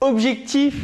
Objectif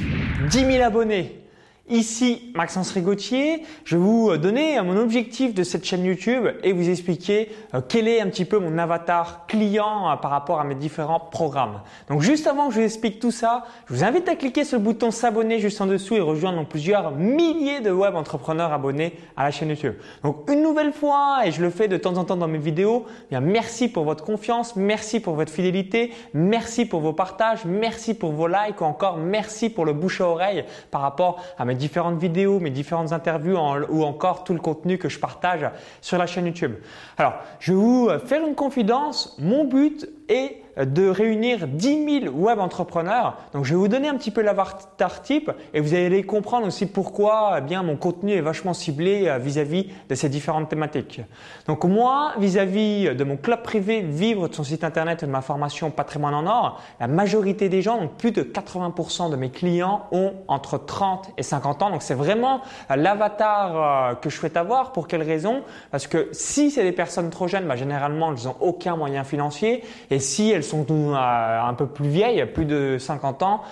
10 000 abonnés. Ici Maxence Rigotier, je vais vous donner mon objectif de cette chaîne YouTube et vous expliquer euh, quel est un petit peu mon avatar client euh, par rapport à mes différents programmes. Donc juste avant que je vous explique tout ça, je vous invite à cliquer sur le bouton s'abonner juste en dessous et rejoindre plusieurs milliers de web entrepreneurs abonnés à la chaîne YouTube. Donc une nouvelle fois, et je le fais de temps en temps dans mes vidéos, eh bien merci pour votre confiance, merci pour votre fidélité, merci pour vos partages, merci pour vos likes ou encore merci pour le bouche à oreille par rapport à mes différentes vidéos, mes différentes interviews ou encore tout le contenu que je partage sur la chaîne YouTube. Alors, je vais vous faire une confidence. Mon but est de réunir 10 000 web entrepreneurs. Donc, je vais vous donner un petit peu l'avatar type et vous allez comprendre aussi pourquoi eh bien mon contenu est vachement ciblé euh, vis-à-vis de ces différentes thématiques. Donc, moi, vis-à-vis de mon club privé Vivre de son site internet et de ma formation Patrimoine en or, la majorité des gens, donc plus de 80% de mes clients ont entre 30 et 50 ans. Donc, c'est vraiment euh, l'avatar euh, que je souhaite avoir. Pour quelle raison? Parce que si c'est des personnes trop jeunes, bah, généralement, elles n'ont aucun moyen financier. Et si elles sont euh, un peu plus vieilles, plus de 50 ans,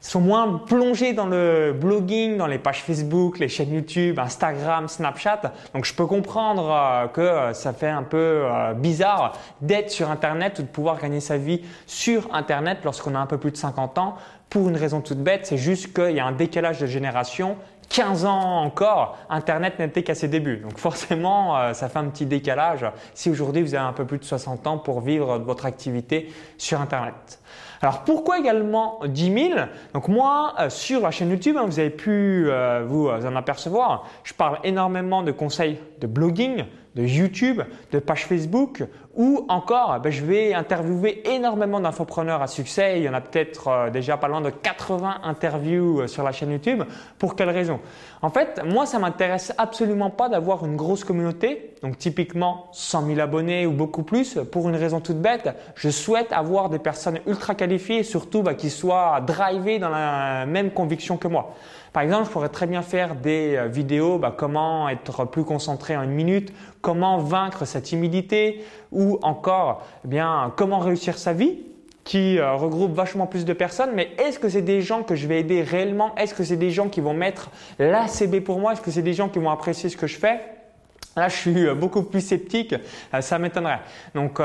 sont moins plongées dans le blogging, dans les pages Facebook, les chaînes YouTube, Instagram, Snapchat. Donc je peux comprendre euh, que euh, ça fait un peu bizarre d'être sur Internet ou de pouvoir gagner sa vie sur Internet lorsqu'on a un peu plus de 50 ans. Pour une raison toute bête, c'est juste qu'il y a un décalage de génération 15 ans encore, Internet n'était qu'à ses débuts. Donc forcément, euh, ça fait un petit décalage si aujourd'hui vous avez un peu plus de 60 ans pour vivre votre activité sur Internet. Alors pourquoi également 10 000 Donc moi, euh, sur la chaîne YouTube, hein, vous avez pu euh, vous en apercevoir, je parle énormément de conseils de blogging, de YouTube, de pages Facebook ou encore ben, je vais interviewer énormément d'infopreneurs à succès. Il y en a peut-être euh, déjà pas loin de 80 interviews euh, sur la chaîne YouTube. Pour quelle raison? En fait, moi, ça m'intéresse absolument pas d'avoir une grosse communauté, donc typiquement 100 000 abonnés ou beaucoup plus, pour une raison toute bête. Je souhaite avoir des personnes ultra qualifiées surtout ben, qui soient drivées dans la même conviction que moi. Par exemple, je pourrais très bien faire des euh, vidéos, bah, comment être plus concentré en une minute, comment vaincre sa timidité, ou encore, eh bien, comment réussir sa vie qui euh, regroupe vachement plus de personnes, mais est-ce que c'est des gens que je vais aider réellement? Est-ce que c'est des gens qui vont mettre l'ACB pour moi? Est-ce que c'est des gens qui vont apprécier ce que je fais? Là, je suis euh, beaucoup plus sceptique, ça m'étonnerait. Donc,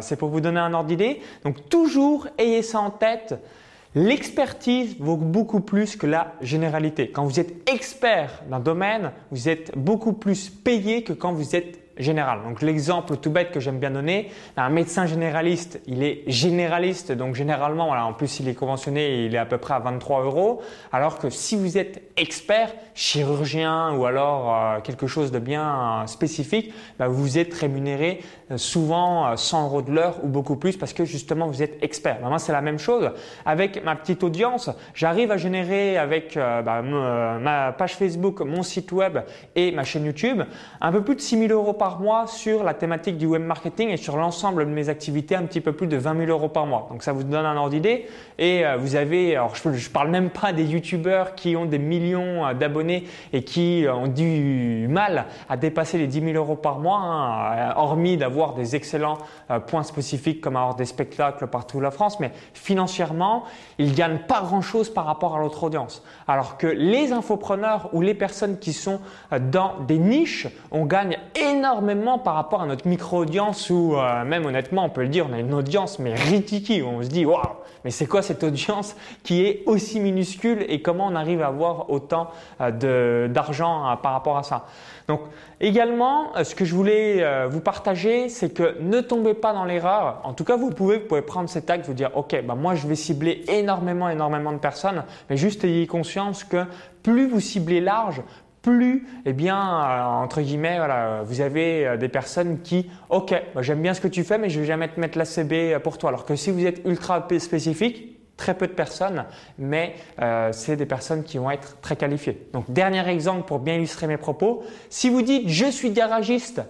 c'est pour vous donner un ordre d'idée. Donc, toujours ayez ça en tête. L'expertise vaut beaucoup plus que la généralité. Quand vous êtes expert d'un domaine, vous êtes beaucoup plus payé que quand vous êtes général. Donc l'exemple tout bête que j'aime bien donner, un médecin généraliste, il est généraliste, donc généralement, voilà, en plus il est conventionné, il est à peu près à 23 euros, alors que si vous êtes expert, chirurgien ou alors euh, quelque chose de bien euh, spécifique, bah, vous êtes rémunéré euh, souvent 100 euros de l'heure ou beaucoup plus parce que justement vous êtes expert. Moi c'est la même chose avec ma petite audience, j'arrive à générer avec bah, ma page Facebook, mon site web et ma chaîne YouTube un peu plus de 6 000 euros par par mois sur la thématique du web marketing et sur l'ensemble de mes activités, un petit peu plus de 20 000 euros par mois. Donc ça vous donne un ordre d'idée. Et euh, vous avez, alors je, parle même pas des youtubeurs qui ont des millions euh, d'abonnés et qui euh, ont du mal à dépasser les 10 000 euros par mois, hein, hormis d'avoir des excellents points spécifiques comme avoir des spectacles partout la France. Mais financièrement, ils gagnent pas grand chose par rapport à l'autre audience. Alors que les infopreneurs ou les personnes qui sont dans des niches, on gagne énormément énormément par rapport à notre micro-audience ou euh, même honnêtement, on peut le dire, on a une audience mais ridicule. On se dit, waouh, mais c'est quoi cette audience qui est aussi minuscule et comment on arrive à avoir autant euh, d'argent euh, par rapport à ça? Donc également, ce que je voulais vous partager, c'est que ne tombez pas dans l'erreur. En tout cas, vous pouvez, vous pouvez prendre cet acte, vous dire, ok, bah moi je vais cibler énormément, énormément de personnes, mais juste ayez conscience que plus vous ciblez large, plus, eh bien, euh, entre guillemets, voilà, vous avez euh, des personnes qui, ok, bah, j'aime bien ce que tu fais, mais je vais jamais te mettre la CB pour toi. Alors que si vous êtes ultra spécifique, très peu de personnes, mais euh, c'est des personnes qui vont être très qualifiées. Donc, dernier exemple pour bien illustrer mes propos. Si vous dites je suis garagiste,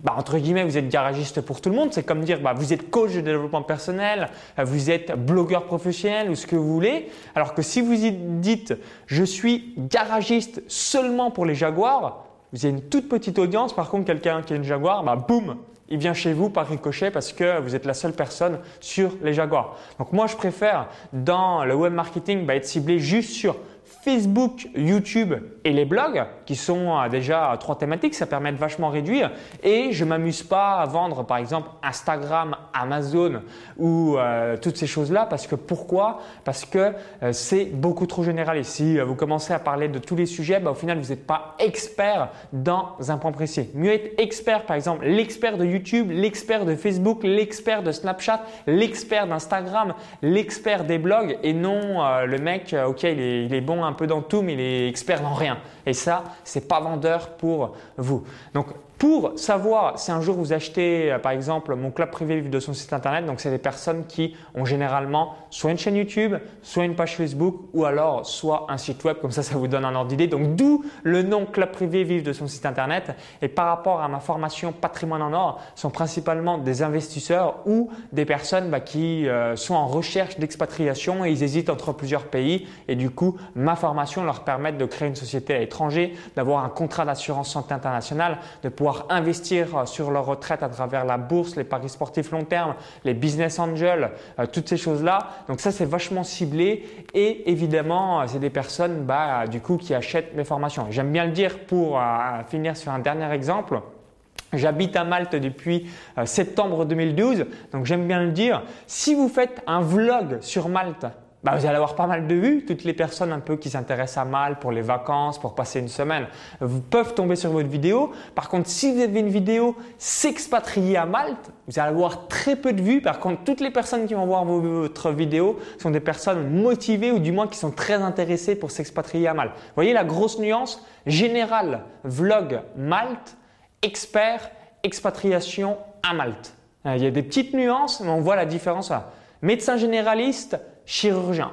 bah, entre guillemets, vous êtes garagiste pour tout le monde. C'est comme dire, bah, vous êtes coach de développement personnel, vous êtes blogueur professionnel ou ce que vous voulez. Alors que si vous dites, je suis garagiste seulement pour les Jaguars, vous avez une toute petite audience. Par contre, quelqu'un qui a une Jaguar, bah, boum, il vient chez vous par ricochet parce que vous êtes la seule personne sur les Jaguars. Donc moi, je préfère dans le web marketing bah, être ciblé juste sur Facebook, YouTube et les blogs, qui sont euh, déjà trois thématiques, ça permet de vachement réduire. Et je m'amuse pas à vendre, par exemple, Instagram, Amazon ou euh, toutes ces choses-là, parce que pourquoi? Parce que euh, c'est beaucoup trop général. Et si vous commencez à parler de tous les sujets, bah, au final, vous n'êtes pas expert dans un point précis. Mieux être expert, par exemple, l'expert de YouTube, l'expert de Facebook, l'expert de Snapchat, l'expert d'Instagram, l'expert des blogs, et non le mec, ok, il est, bon un peu dans tout, mais il est expert dans rien. Et ça, c'est pas vendeur pour vous. Donc, pour savoir si un jour vous achetez, euh, par exemple, mon club privé de son site internet, donc c'est des personnes qui ont généralement soit une chaîne YouTube, soit une page Facebook, ou alors soit un site web. Comme ça, ça vous donne un ordre d'idée. Donc, d'où le nom club privé vive de son site internet. Et par rapport à ma formation patrimoine en or, sont principalement des investisseurs ou des personnes bah, qui euh, sont en recherche d'expatriation et ils hésitent entre plusieurs pays. Et du coup, ma formation leur permet de créer une société à l'étranger, d'avoir un contrat d'assurance santé internationale, de pouvoir investir sur leur retraite à travers la bourse, les paris sportifs long terme, les business angels, euh, toutes ces choses-là. Donc ça, c'est vachement ciblé et évidemment, euh, c'est des personnes bah, du coup qui achètent mes formations. J'aime bien le dire pour euh, finir sur un dernier exemple. J'habite à Malte depuis septembre 2012, donc j'aime bien le dire. Si vous faites un vlog sur Malte, bah, vous allez avoir pas mal de vues. Toutes les personnes un peu qui s'intéressent à mal pour les vacances, pour passer une semaine, peuvent tomber sur votre vidéo. Par contre, si vous avez une vidéo s'expatrier à Malte, vous allez avoir très peu de vues. Par contre, toutes les personnes qui vont voir votre vidéo sont des personnes motivées ou du moins qui sont très intéressées pour s'expatrier à Malte. Vous voyez la grosse nuance? Général, vlog Malte, expert, expatriation à Malte. Il y a des petites nuances, mais on voit la différence. Médecin généraliste, chirurgien.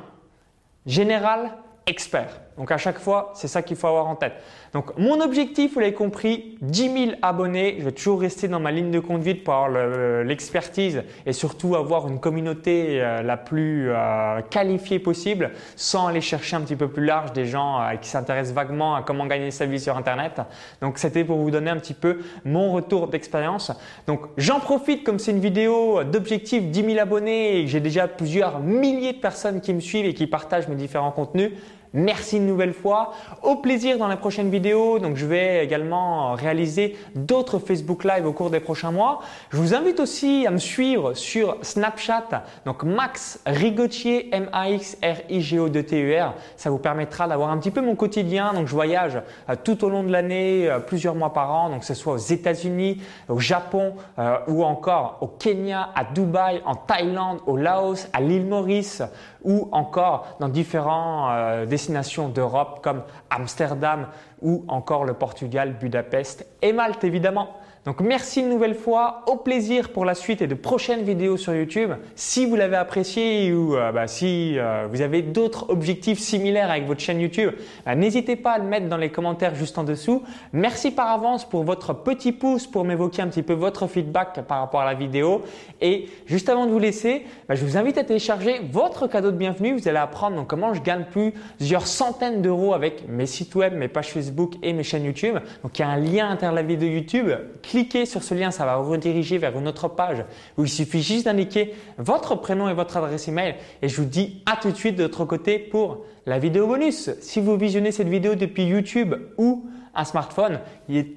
Général, expert. Donc à chaque fois, c'est ça qu'il faut avoir en tête. Donc mon objectif, vous l'avez compris, 10 000 abonnés. Je vais toujours rester dans ma ligne de conduite pour avoir l'expertise et surtout avoir une communauté euh, la plus euh, qualifiée possible sans aller chercher un petit peu plus large des gens euh, qui s'intéressent vaguement à comment gagner sa vie sur Internet. Donc c'était pour vous donner un petit peu mon retour d'expérience. Donc j'en profite comme c'est une vidéo d'objectif 10 000 abonnés et que j'ai déjà plusieurs milliers de personnes qui me suivent et qui partagent mes différents contenus. Merci une nouvelle fois. Au plaisir dans les prochaines vidéos. Donc, je vais également réaliser d'autres Facebook Live au cours des prochains mois. Je vous invite aussi à me suivre sur Snapchat. Donc, Max Rigotier, M-A-X-R-I-G-O-D-T-E-R. E Ça vous permettra d'avoir un petit peu mon quotidien. Donc, je voyage euh, tout au long de l'année, euh, plusieurs mois par an. Donc, que ce soit aux États-Unis, au Japon euh, ou encore au Kenya, à Dubaï, en Thaïlande, au Laos, à l'île Maurice ou encore dans différents euh, destinations d'Europe comme Amsterdam ou encore le Portugal, Budapest et Malte évidemment. Donc merci une nouvelle fois, au plaisir pour la suite et de prochaines vidéos sur YouTube. Si vous l'avez apprécié ou euh, bah, si euh, vous avez d'autres objectifs similaires avec votre chaîne YouTube, bah, n'hésitez pas à le mettre dans les commentaires juste en dessous. Merci par avance pour votre petit pouce pour m'évoquer un petit peu votre feedback par rapport à la vidéo. Et juste avant de vous laisser, bah, je vous invite à télécharger votre cadeau de bienvenue. Vous allez apprendre donc, comment je gagne plusieurs centaines d'euros avec mes sites web, mes pages Facebook et mes chaînes YouTube. Donc il y a un lien à la vidéo YouTube cliquez sur ce lien, ça va vous rediriger vers une autre page où il suffit juste d'indiquer votre prénom et votre adresse email. Et je vous dis à tout de suite de l'autre côté pour la vidéo bonus. Si vous visionnez cette vidéo depuis YouTube ou un smartphone,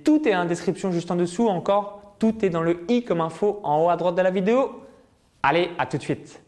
tout est en description juste en dessous. Encore, tout est dans le i comme info en haut à droite de la vidéo. Allez, à tout de suite.